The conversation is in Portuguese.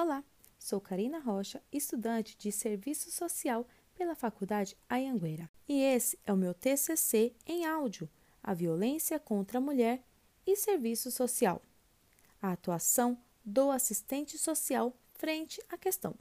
Olá, sou Karina Rocha, estudante de Serviço Social pela Faculdade Ayanguera. E esse é o meu TCC em áudio, a violência contra a mulher e serviço social. A atuação do assistente social frente à questão.